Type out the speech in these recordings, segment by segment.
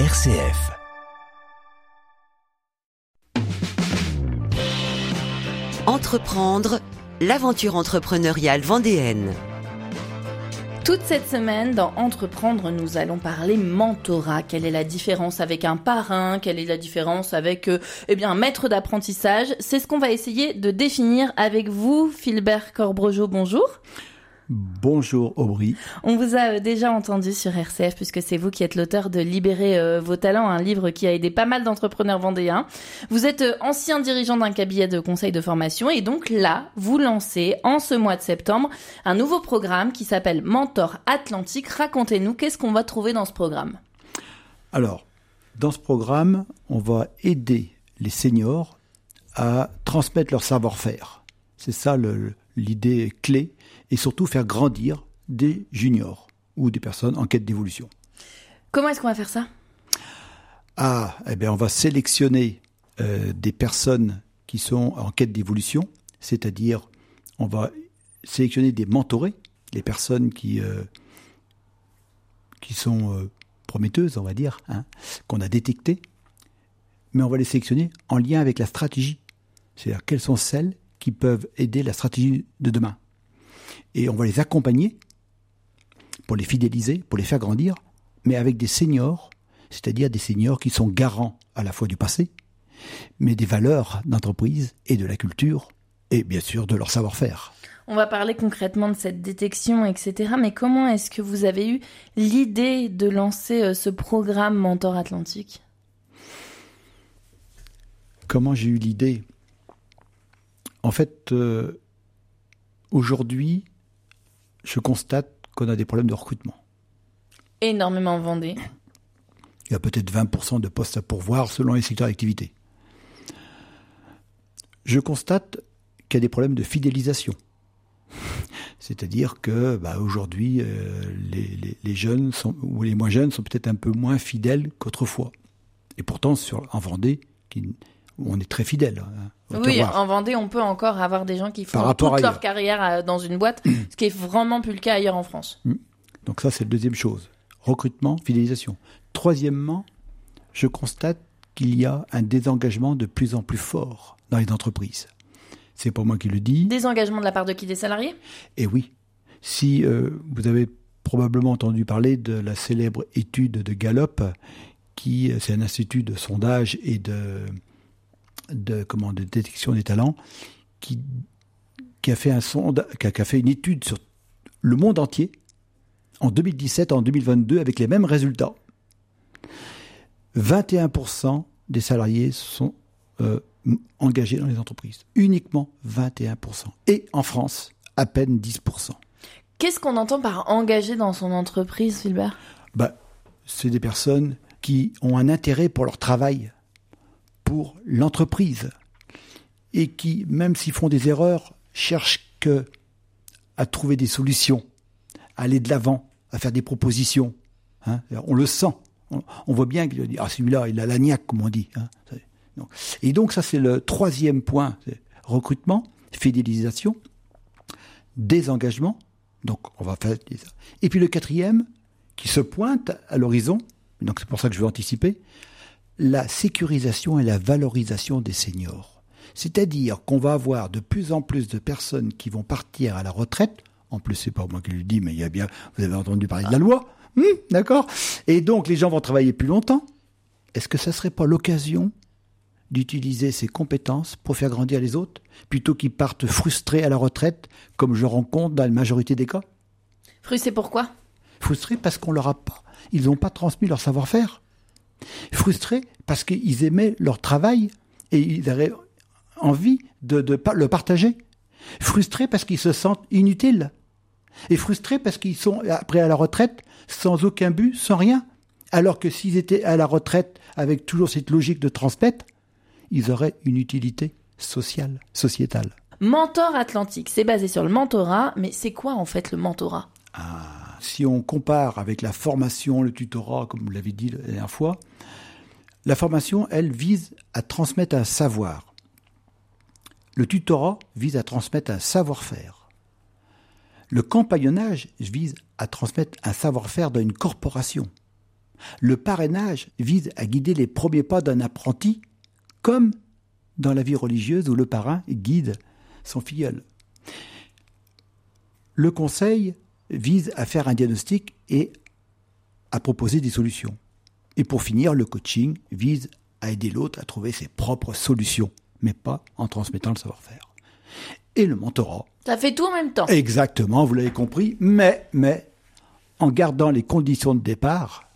RCF. Entreprendre, l'aventure entrepreneuriale vendéenne. Toute cette semaine, dans Entreprendre, nous allons parler mentorat. Quelle est la différence avec un parrain? Quelle est la différence avec euh, eh bien, un maître d'apprentissage? C'est ce qu'on va essayer de définir avec vous, Philbert Corbrejo. Bonjour. Bonjour Aubry. On vous a euh, déjà entendu sur RCF puisque c'est vous qui êtes l'auteur de Libérer euh, vos talents, un livre qui a aidé pas mal d'entrepreneurs vendéens. Vous êtes euh, ancien dirigeant d'un cabinet de conseil de formation et donc là, vous lancez en ce mois de septembre un nouveau programme qui s'appelle Mentor Atlantique. Racontez-nous qu'est-ce qu'on va trouver dans ce programme? Alors, dans ce programme, on va aider les seniors à transmettre leur savoir-faire. C'est ça l'idée clé et surtout faire grandir des juniors ou des personnes en quête d'évolution. Comment est-ce qu'on va faire ça? Ah, eh bien, on va sélectionner euh, des personnes qui sont en quête d'évolution, c'est-à-dire on va sélectionner des mentorés, les personnes qui, euh, qui sont euh, prometteuses, on va dire, hein, qu'on a détectées, mais on va les sélectionner en lien avec la stratégie. C'est-à-dire quelles sont celles qui peuvent aider la stratégie de demain? Et on va les accompagner pour les fidéliser, pour les faire grandir, mais avec des seniors, c'est-à-dire des seniors qui sont garants à la fois du passé, mais des valeurs d'entreprise et de la culture, et bien sûr de leur savoir-faire. On va parler concrètement de cette détection, etc. Mais comment est-ce que vous avez eu l'idée de lancer euh, ce programme Mentor Atlantique? Comment j'ai eu l'idée? En fait, euh, aujourd'hui, je constate qu'on a des problèmes de recrutement. Énormément vendé. Il y a peut-être 20% de postes à pourvoir selon les secteurs d'activité. Je constate qu'il y a des problèmes de fidélisation. C'est-à-dire que bah, aujourd'hui, euh, les, jeunes sont, ou les moins jeunes sont peut-être un peu moins fidèles qu'autrefois. Et pourtant, sur, en Vendée, qui, on est très fidèle. Hein, oui, en Vendée, on peut encore avoir des gens qui font toute leur carrière euh, dans une boîte, ce qui est vraiment plus le cas ailleurs en France. Mm. Donc ça, c'est la deuxième chose. Recrutement, fidélisation. Troisièmement, je constate qu'il y a un désengagement de plus en plus fort dans les entreprises. C'est pas moi qui le dis. Désengagement de la part de qui? Des salariés? Eh oui. Si euh, vous avez probablement entendu parler de la célèbre étude de Gallup, qui c'est un institut de sondage et de de, comment, de détection des talents qui, qui, a fait un sonde, qui, a, fait une étude sur le monde entier en 2017 en 2022 avec les mêmes résultats. 21% des salariés sont euh, engagés dans les entreprises. Uniquement 21%. Et en France, à peine 10%. Qu'est-ce qu'on entend par engagé dans son entreprise, Philbert? Bah, C'est des personnes qui ont un intérêt pour leur travail, pour l'entreprise et qui, même s'ils font des erreurs, cherchent que à trouver des solutions, à aller de l'avant, à faire des propositions. Hein. On le sent. On, voit bien qu'il dit ah celui-là il a la comme on dit. Hein. Et donc ça c'est le troisième point recrutement, fidélisation, désengagement. Donc on va faire et puis le quatrième qui se pointe à l'horizon. Donc c'est pour ça que je veux anticiper la sécurisation et la valorisation des seniors. C'est-à-dire qu'on va avoir de plus en plus de personnes qui vont partir à la retraite. En plus, c'est pas moi qui le dis, mais il y a bien, vous avez entendu parler de la loi, hmm, d'accord Et donc, les gens vont travailler plus longtemps. Est-ce que ça serait pas l'occasion d'utiliser ces compétences pour faire grandir les autres, plutôt qu'ils partent frustrés à la retraite, comme je rencontre dans la majorité des cas? Frustrés pourquoi Frustrés parce qu'on leur a pas, ils n'ont pas transmis leur savoir-faire. Frustrés parce qu'ils aimaient leur travail et ils avaient envie de, le partager. Frustrés parce qu'ils se sentent inutiles. Et frustrés parce qu'ils sont après à la retraite sans aucun but, sans rien. Alors que s'ils étaient à la retraite avec toujours cette logique de transmettre, ils auraient une utilité sociale, sociétale. Mentor Atlantique, c'est basé sur le mentorat, mais c'est quoi en fait le mentorat? Ah si on compare avec la formation, le tutorat, comme vous l'avez dit la dernière fois, la formation, elle, vise à transmettre un savoir. Le tutorat vise à transmettre un savoir-faire. Le compagnonnage vise à transmettre un savoir-faire dans une corporation. Le parrainage vise à guider les premiers pas d'un apprenti, comme dans la vie religieuse où le parrain guide son filleul. Le conseil vise à faire un diagnostic et à proposer des solutions. Et pour finir, le coaching vise à aider l'autre à trouver ses propres solutions, mais pas en transmettant le savoir-faire. Et le mentorat. Ça fait tout en même temps. Exactement, vous l'avez compris, mais, mais, en gardant les conditions de départ,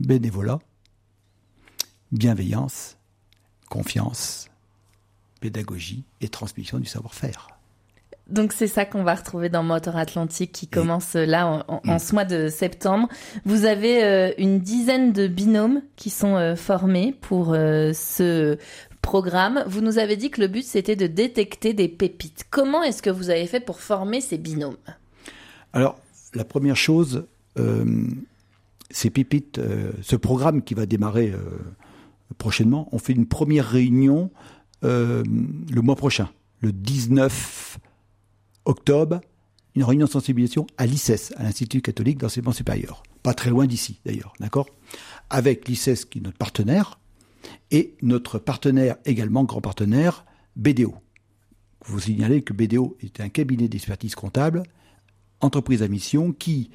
bénévolat, bienveillance, confiance, pédagogie et transmission du savoir-faire. Donc c'est ça qu'on va retrouver dans Motor Atlantique qui commence euh, là en, en, ce mois de septembre. Vous avez euh, une dizaine de binômes qui sont euh, formés pour euh, ce programme. Vous nous avez dit que le but c'était de détecter des pépites. Comment est-ce que vous avez fait pour former ces binômes? Alors la première chose, ces pépites, ce programme qui va démarrer prochainement, on fait une première réunion le mois prochain, le 19 octobre, une réunion de sensibilisation à l'ICES, à l'Institut catholique d'enseignement supérieur. Pas très loin d'ici, d'ailleurs, d'accord? Avec l'ICES qui est notre partenaire, et notre partenaire également, grand partenaire, BDO. Vous signalez que BDO est un cabinet d'expertise comptable, entreprise à mission, qui,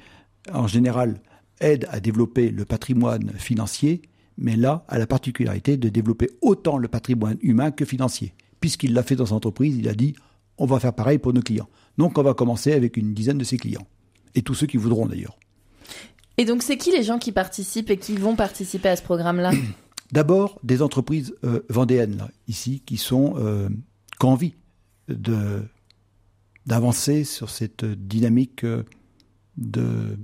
en général, aide à développer le patrimoine financier, mais là, a la particularité de développer autant le patrimoine humain que financier. Puisqu'il l'a fait dans son entreprise, il a dit on va faire pareil pour nos clients. Donc on va commencer avec une dizaine de ses clients. Et tous ceux qui voudront d'ailleurs. Et donc c'est qui les gens qui participent et qui vont participer à ce programme-là D'abord des entreprises euh, vendéennes, là, ici, qui sont euh, qui ont envie de d'avancer sur cette dynamique euh, de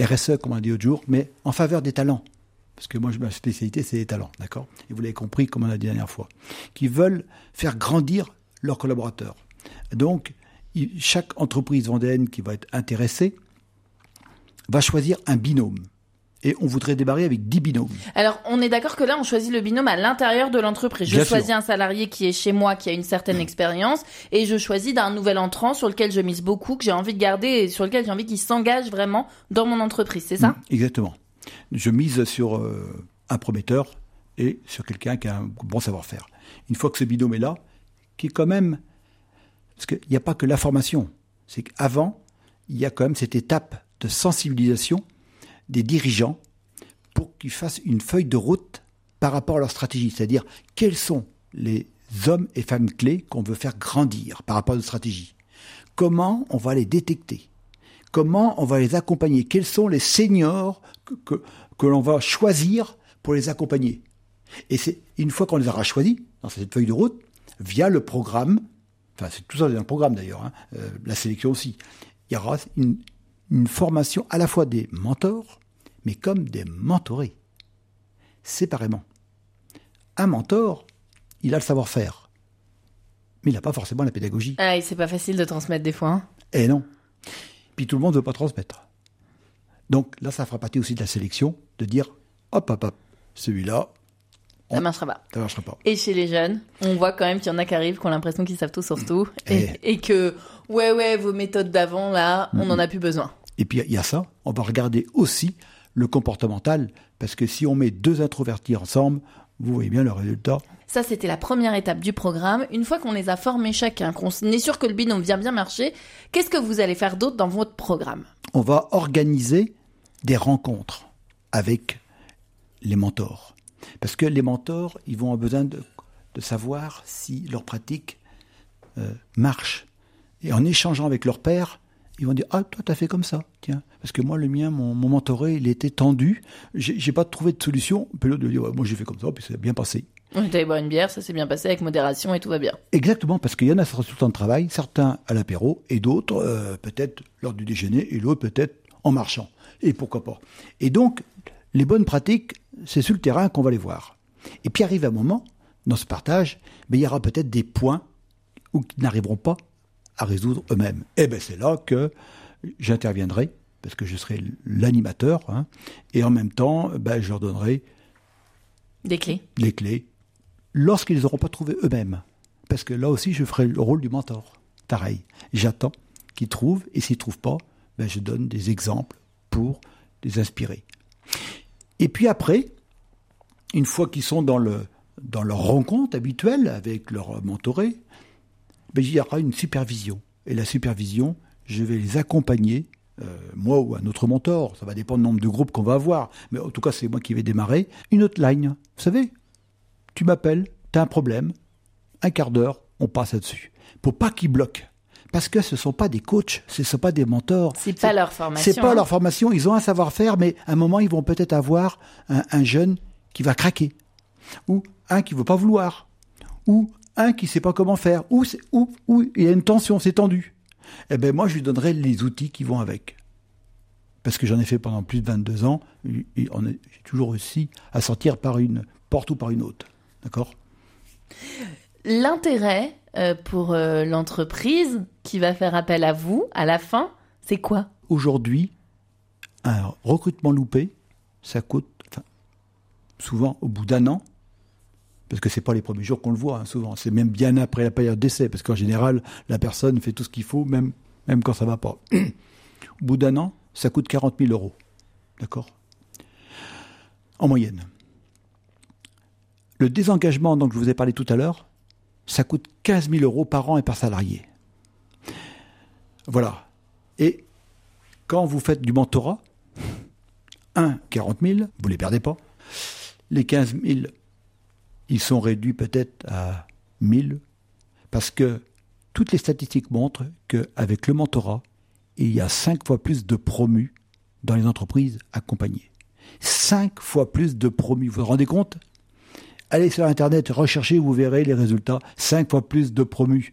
RSE, comme on a dit l'autre jour, mais en faveur des talents. Parce que moi, ma spécialité, c'est les talents, d'accord? Et vous l'avez compris, comme on a dit la dernière fois. Qui veulent faire grandir leurs collaborateurs. Donc, chaque entreprise vendéenne qui va être intéressée va choisir un binôme. Et on voudrait démarrer avec 10 binômes. Alors, on est d'accord que là, on choisit le binôme à l'intérieur de l'entreprise. Je Bien choisis sûr. un salarié qui est chez moi, qui a une certaine expérience, et je choisis d'un nouvel entrant sur lequel je mise beaucoup, que j'ai envie de garder et sur lequel j'ai envie qu'il s'engage vraiment dans mon entreprise. C'est ça? Mm, Exactement. Je mise sur euh, un prometteur et sur quelqu'un qui a un bon savoir-faire. Une fois que ce binôme est là, qui est quand même... Parce qu'il n'y a pas que la formation. C'est qu'avant, il y a quand même cette étape de sensibilisation des dirigeants pour qu'ils fassent une feuille de route par rapport à leur stratégie. C'est-à-dire, quels sont les hommes et femmes clés qu'on veut faire grandir par rapport à notre stratégie? Comment on va les détecter? Comment on va les accompagner? Quels sont les seniors que, l'on va choisir pour les accompagner? Et c'est une fois qu'on les aura choisis dans cette feuille de route, via le programme, enfin c'est tout ça dans le programme d'ailleurs, hein, euh, la sélection aussi, il y aura une, une formation à la fois des mentors, mais comme des mentorés, séparément. Un mentor, il a le savoir-faire, mais il n'a pas forcément la pédagogie. Ah, et c'est pas facile de transmettre des fois. hein. Eh non. Puis tout le monde ne veut pas transmettre. Donc là, ça fera partie aussi de la sélection, de dire, hop, hop, hop, celui-là, Ça marchera pas. ça ne marchera pas. Et chez les jeunes, on voit quand même qu'il y en a qui arrivent, qui ont l'impression qu'ils savent tout sur tout, Eh. et, et que, ouais, ouais, vos méthodes d'avant, là, on n'en a plus besoin. Et puis il y a ça, on va regarder aussi le comportemental, parce que si on met deux introvertis ensemble, vous voyez bien le résultat. Ça, c'était la première étape du programme. Une fois qu'on les a formés chacun, qu'on est sûr que le binôme vient bien marcher, qu'est-ce que vous allez faire d'autre dans votre programme? On va organiser des rencontres avec les mentors. Parce que les mentors, ils vont avoir besoin de, de savoir si leur pratique euh, marche. Et en échangeant avec leur père, ils vont dire Ah, toi, t'as fait comme ça, tiens. Parce que moi, le mien, mon, mon mentoré, il était tendu. J'ai pas trouvé de solution. Puis l'autre, dit Ouais, Moi, j'ai fait comme ça, puis ça a bien passé. On est allé boire une bière, ça s'est bien passé avec modération et tout va bien. Exactement, parce qu'il y en a sur le temps de travail, certains à l'apéro, et d'autres euh, peut-être lors du déjeuner, et l'autre peut-être en marchant. Et pourquoi pas. Et donc, les bonnes pratiques, c'est sur le terrain qu'on va les voir. Et puis arrive un moment, dans ce partage, mais il y aura peut-être des points où ils n'arriveront pas à résoudre eux-mêmes. Et bien c'est là que j'interviendrai, parce que je serai l'animateur, hein, et en même temps, ben, je leur donnerai Des clés. les clés lorsqu'ils n'auront pas trouvé eux-mêmes. Parce que là aussi, je ferai le rôle du mentor. Pareil, j'attends qu'ils trouvent, et s'ils ne trouvent pas, ben, je donne des exemples pour les inspirer. Et puis après, une fois qu'ils sont dans, le, dans leur rencontre habituelle avec leur mentoré, ben, il y aura une supervision. Et la supervision, je vais les accompagner, euh, moi ou un autre mentor, ça va dépendre du nombre de groupes qu'on va avoir, mais en tout cas c'est moi qui vais démarrer, une autre line. Vous savez, tu m'appelles, tu as un problème, un quart d'heure, on passe là-dessus. Pour pas qu'ils bloquent. Parce que ce ne sont pas des coachs, ce ne sont pas des mentors. C'est pas leur formation. C'est pas hein. leur formation. Ils ont un savoir-faire, mais à un moment, ils vont peut-être avoir un, un jeune qui va craquer, ou un qui veut pas vouloir, ou un qui sait pas comment faire, ou ou ou il y a une tension, c'est tendu. Eh ben moi, je lui donnerai les outils qui vont avec. Parce que j'en ai fait pendant plus de 22 ans, et- on est- j'ai toujours réussi à sortir par une porte ou par une autre. D'accord? L'intérêt euh, pour euh, l'entreprise qui va faire appel à vous à la fin, c'est quoi? Aujourd'hui, un recrutement loupé, ça coûte souvent au bout d'un an, parce que c'est pas les premiers jours qu'on le voit, hein, souvent. C'est même bien après la période d'essai, parce qu'en général, la personne fait tout ce qu'il faut, même, même quand ça va pas. au bout d'un an, ça coûte 40 000 euros. D'accord? En moyenne. Le désengagement dont je vous ai parlé tout à l'heure, ça coûte 15 000 euros par an et par salarié. Voilà. Et quand vous faites du mentorat, 1, 40 000, vous les perdez pas. Les 15 000, ils sont réduits peut-être à 1000, parce que toutes les statistiques montrent qu'avec le mentorat, il y a 5 fois plus de promus dans les entreprises accompagnées. 5 fois plus de promus. Vous vous rendez compte? Allez sur Internet, recherchez, vous verrez les résultats. 5 fois plus de promus.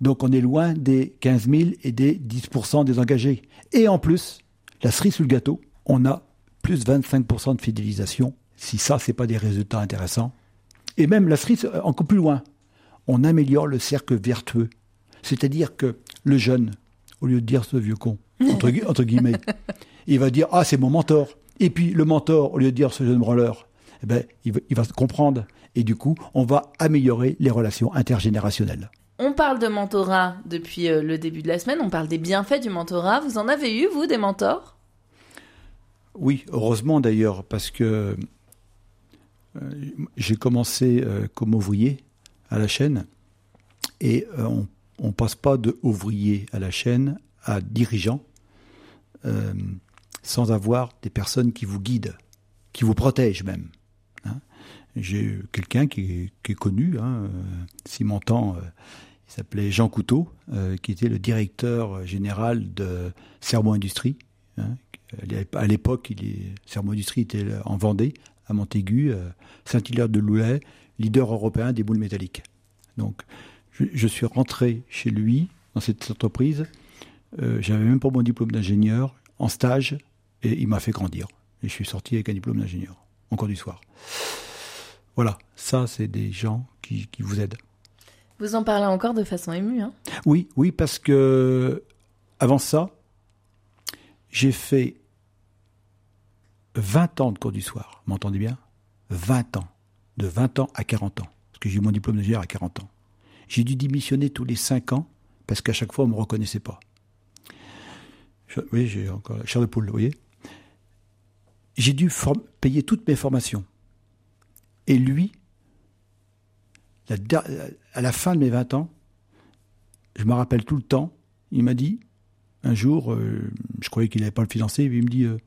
Donc on est loin des 15 000 et des 10% des engagés. Et en plus, la cerise sur le gâteau, on a plus 25% de fidélisation. Si ça, c'est pas des résultats intéressants. Et même la cerise, euh, encore plus loin, on améliore le cercle vertueux. C'est-à-dire que le jeune, au lieu de dire ce vieux con, entre, entre guillemets, il va dire Ah, c'est mon mentor. Et puis le mentor, au lieu de dire ce jeune branleur, eh ben, il, va, il va se comprendre. Et du coup, on va améliorer les relations intergénérationnelles. On parle de mentorat depuis euh, le début de la semaine, on parle des bienfaits du mentorat. Vous en avez eu, vous, des mentors? Oui, heureusement d'ailleurs, parce que euh, j'ai commencé euh, comme ouvrier à la chaîne et euh, on ne passe pas de ouvrier à la chaîne à dirigeant sans avoir des personnes qui vous guident, qui vous protègent même. J'ai quelqu'un qui, est- connu, hein, euh, si m'entend, euh, il s'appelait Jean Couteau, euh, qui était le directeur général de Sermo Industrie, hein, à l'époque, Sermo Industrie était en Vendée, à Montaigu, Saint-Hilaire de Loulet, leader européen des boules métalliques. Donc, je, je suis rentré chez lui, dans cette entreprise. Euh, J'avais même pas mon diplôme d'ingénieur, en stage, et il m'a fait grandir. Et je suis sorti avec un diplôme d'ingénieur, encore du soir. Voilà, ça, c'est des gens qui, qui vous aident. Vous en parlez encore de façon émue, hein? Oui, oui, parce que avant ça, j'ai fait 20 ans de cours du soir. M'entendez bien? 20 ans. De 20 ans à 40 ans. Parce que j'ai eu mon diplôme d'ingénieur à 40 ans. J'ai dû démissionner tous les 5 ans parce qu'à chaque fois, on ne me reconnaissait pas. Je- oui, j'ai encore la chair de poule, vous voyez? J'ai dû payer toutes mes formations. Et lui, à la fin de mes 20 ans, je me rappelle tout le temps, il m'a dit, un jour, euh, je croyais qu'il n'allait pas le financer, il me dit, euh,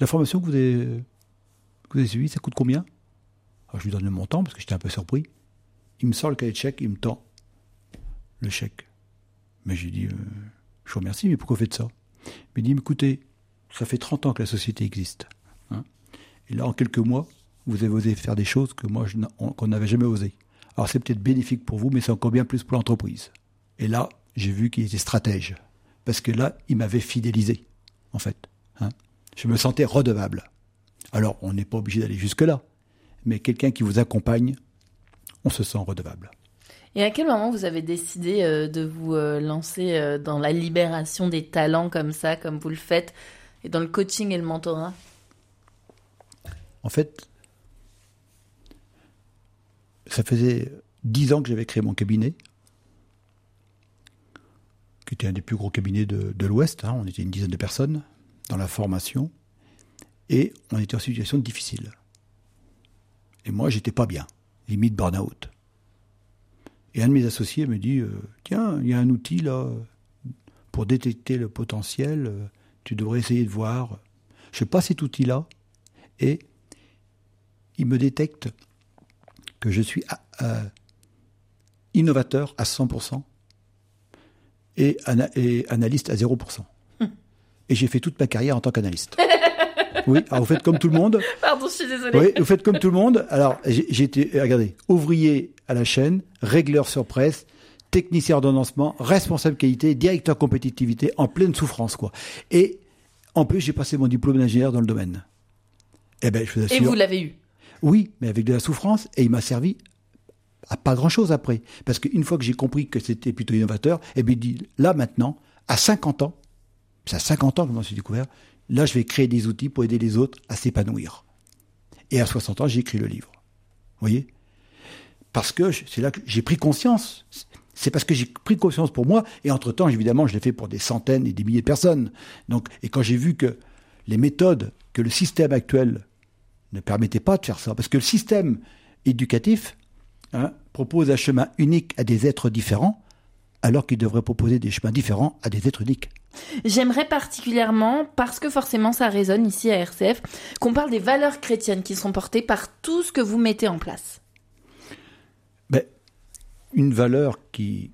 la formation que vous avez, suivie, ça coûte combien? Alors je lui donne le montant, parce que j'étais un peu surpris. Il me sort le cahier de chèque, il me tend le chèque. Mais j'ai dit, euh, je vous remercie, mais pourquoi vous faites ça? Il me dit, écoutez, ça fait 30 ans que la société existe. hein. et là, en quelques mois, vous avez osé faire des choses que moi, qu'on n'avait jamais osé. Alors c'est peut-être bénéfique pour vous, mais c'est encore bien plus pour l'entreprise. Et là, j'ai vu qu'il était stratège. Parce que là, il m'avait fidélisé, en fait. hein. Je me sentais redevable. Alors, on n'est pas obligé d'aller jusque-là. Mais quelqu'un qui vous accompagne, on se sent redevable. Et à quel moment vous avez décidé euh, de vous euh, lancer euh, dans la libération des talents comme ça, comme vous le faites, et dans le coaching et le mentorat? En fait, ça faisait dix ans que j'avais créé mon cabinet, qui était un des plus gros cabinets de, l'Ouest. hein. On était une dizaine de personnes dans la formation. Et on était en situation difficile. Et moi, j'étais pas bien, limite burn-out. Et un de mes associés me dit euh, Tiens, il y a un outil là pour détecter le potentiel. euh, tu devrais essayer de voir. Je passe cet outil-là et il me détecte que je suis euh, innovateur à 100% et, ana- et analyste à 0%. Et j'ai fait toute ma carrière en tant qu'analyste. Oui, alors vous faites comme tout le monde. Pardon, je suis désolée. Oui, vous faites comme tout le monde. Alors, j'ai été, regardez, ouvrier à la chaîne, régleur sur presse, technicien ordonnancement, responsable qualité, directeur compétitivité, en pleine souffrance, quoi. Et en plus, j'ai passé mon diplôme d'ingénieur dans le domaine. Eh ben, je vous Et assure. vous l'avez eu. Oui, mais avec de la souffrance, et il m'a servi à pas grand-chose après. Parce qu'une fois que j'ai compris que c'était plutôt innovateur, et bien il dit, là maintenant, à 50 ans, c'est à 50 ans que je m'en suis découvert, là je vais créer des outils pour aider les autres à s'épanouir. Et à 60 ans, j'ai écrit le livre. Vous voyez? Parce que c'est là que j'ai pris conscience. C'est parce que j'ai pris conscience pour moi, et entre-temps, évidemment, je l'ai fait pour des centaines et des milliers de personnes. Donc, et quand j'ai vu que les méthodes, que le système actuel ne permettait pas de faire ça. Parce que le système éducatif hein, propose un chemin unique à des êtres différents, alors qu'il devrait proposer des chemins différents à des êtres uniques. J'aimerais particulièrement, parce que forcément ça résonne ici à RCF, qu'on parle des valeurs chrétiennes qui sont portées par tout ce que vous mettez en place. Mais une valeur qui,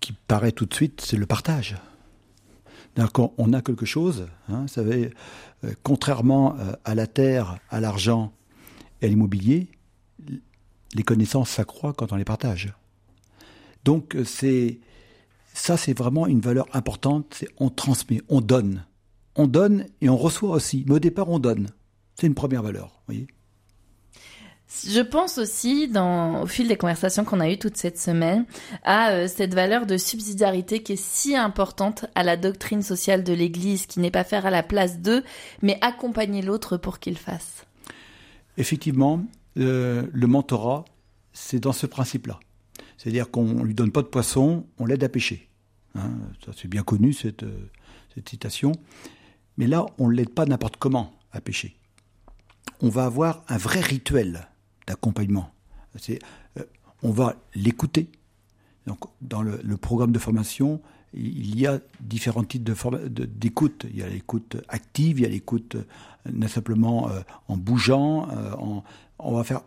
qui paraît tout de suite, c'est le partage. Quand on a quelque chose, hein, vous savez, euh, contrairement euh, à la terre, à l'argent et à l'immobilier, les connaissances s'accroissent quand on les partage. Donc euh, c'est ça, c'est vraiment une valeur importante. C'est on transmet, on donne, on donne et on reçoit aussi. Mais au départ, on donne. C'est une première valeur. vous Voyez. Je pense aussi, au fil des conversations qu'on a eues toute cette semaine, à euh, cette valeur de subsidiarité qui est si importante à la doctrine sociale de l'Église, qui n'est pas faire à la place d'eux, mais accompagner l'autre pour qu'il fasse. Effectivement, euh, le mentorat, c'est dans ce principe-là. C'est-à-dire qu'on lui donne pas de poisson, on l'aide à pêcher. Hein, c'est bien connu, euh, cette citation. Mais là, on ne l'aide pas n'importe comment à pêcher. On va avoir un vrai rituel d'accompagnement. C'est, euh, on va l'écouter. Donc, dans le, programme de formation, il y a différents types d'écoute. Il y a l'écoute active, il y a l'écoute euh, simplement euh, en bougeant, en, on va faire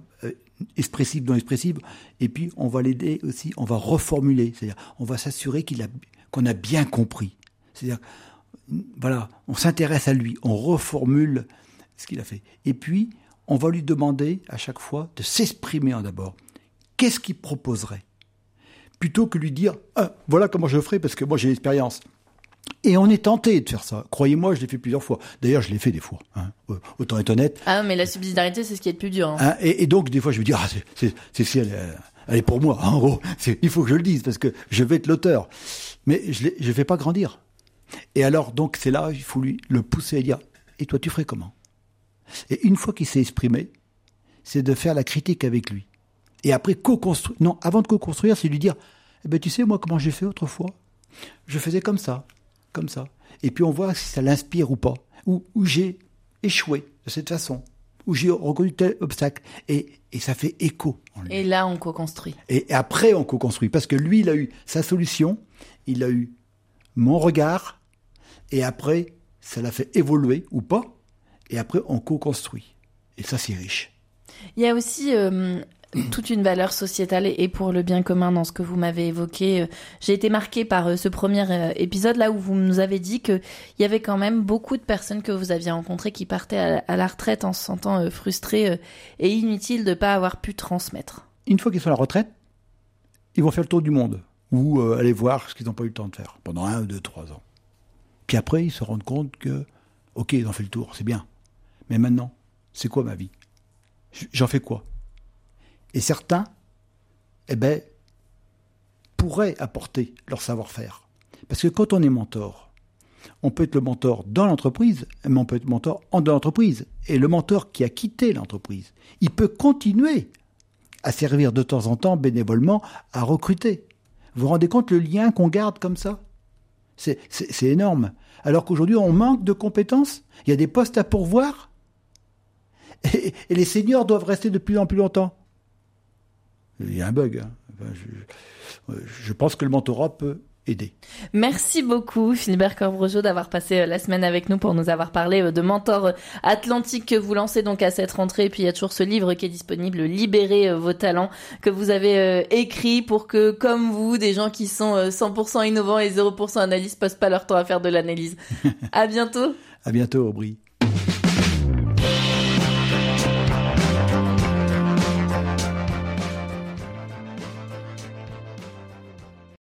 expressif non expressif, et puis on va l'aider aussi, on va reformuler, c'est-à-dire on va s'assurer qu'il a, qu'on a bien compris. C'est-à-dire, voilà, on s'intéresse à lui, on reformule ce qu'il a fait. Et puis, on va lui demander à chaque fois de s'exprimer en d'abord. Qu'est-ce qu'il proposerait? Plutôt que lui dire, ah, voilà comment je ferai parce que moi j'ai l'expérience. Et on est tenté de faire ça. Croyez-moi, je l'ai fait plusieurs fois. D'ailleurs, je l'ai fait des fois. hein. Euh, Autant être honnête. Ah, mais la subsidiarité, c'est ce qui est le plus dur. hein. Hein, et, et donc, des fois, je me dis, ah, c'est- c'est c'est si elle, est- elle est pour moi. En gros, il faut que je le dise parce que je vais être l'auteur. Mais je ne vais pas grandir. Et alors, donc, c'est là, il faut lui le pousser à dire, et toi, tu ferais comment? Et une fois qu'il s'est exprimé, c'est de faire la critique avec lui. Et après, co-construire. Non, avant de co-construire, c'est lui dire, eh ben, tu sais, moi, comment j'ai fait autrefois? Je faisais comme ça, comme ça. Et puis, on voit si ça l'inspire ou pas. Ou, ou j'ai échoué de cette façon. Ou j'ai reconnu tel obstacle. Et, et ça fait écho en lui. Et là, on co-construit. Et après, on co-construit. Parce que lui, il a eu sa solution, il a eu mon regard, et après, ça l'a fait évoluer ou pas, et après, on co-construit. Et ça, c'est riche. Il y a aussi euh, toute une valeur sociétale et pour le bien commun dans ce que vous m'avez évoqué. Euh, J'ai été marquée par euh, ce premier épisode là où vous nous avez dit qu'il y avait quand même beaucoup de personnes que vous aviez rencontrées qui partaient à, la retraite en se sentant frustrées et inutiles de ne pas avoir pu transmettre. Une fois qu'ils sont à la retraite, ils vont faire le tour du monde, ou aller voir ce qu'ils n'ont pas eu le temps de faire, pendant un, deux, trois ans. Puis après, ils se rendent compte que, ok, ils ont fait le tour, c'est bien. Mais maintenant, c'est quoi ma vie? J'en fais quoi? Et certains, eh ben, pourraient apporter leur savoir-faire. Parce que quand on est mentor, on peut être le mentor dans l'entreprise, mais on peut être mentor en dehors de l'entreprise. Et le mentor qui a quitté l'entreprise, il peut continuer à servir de temps en temps bénévolement à recruter. Vous vous rendez compte le lien qu'on garde comme ça? C'est énorme. alors qu'aujourd'hui on manque de compétences? Il y a des postes à pourvoir? Et, et les seniors doivent rester de plus en plus longtemps. Il y a un bug. hein. Enfin, je, je pense que le mentorat peut aider. Merci beaucoup Philibert Corbregeau d'avoir passé euh, la semaine avec nous pour nous avoir parlé euh, de Mentor euh, Atlantique que vous lancez donc à cette rentrée. Et puis il y a toujours ce livre qui est disponible, Libérez vos talents, que vous avez écrit pour que, comme vous, des gens qui sont 100% innovants et 0% analystes passent pas leur temps à faire de l'analyse. à bientôt. À bientôt, Aubry.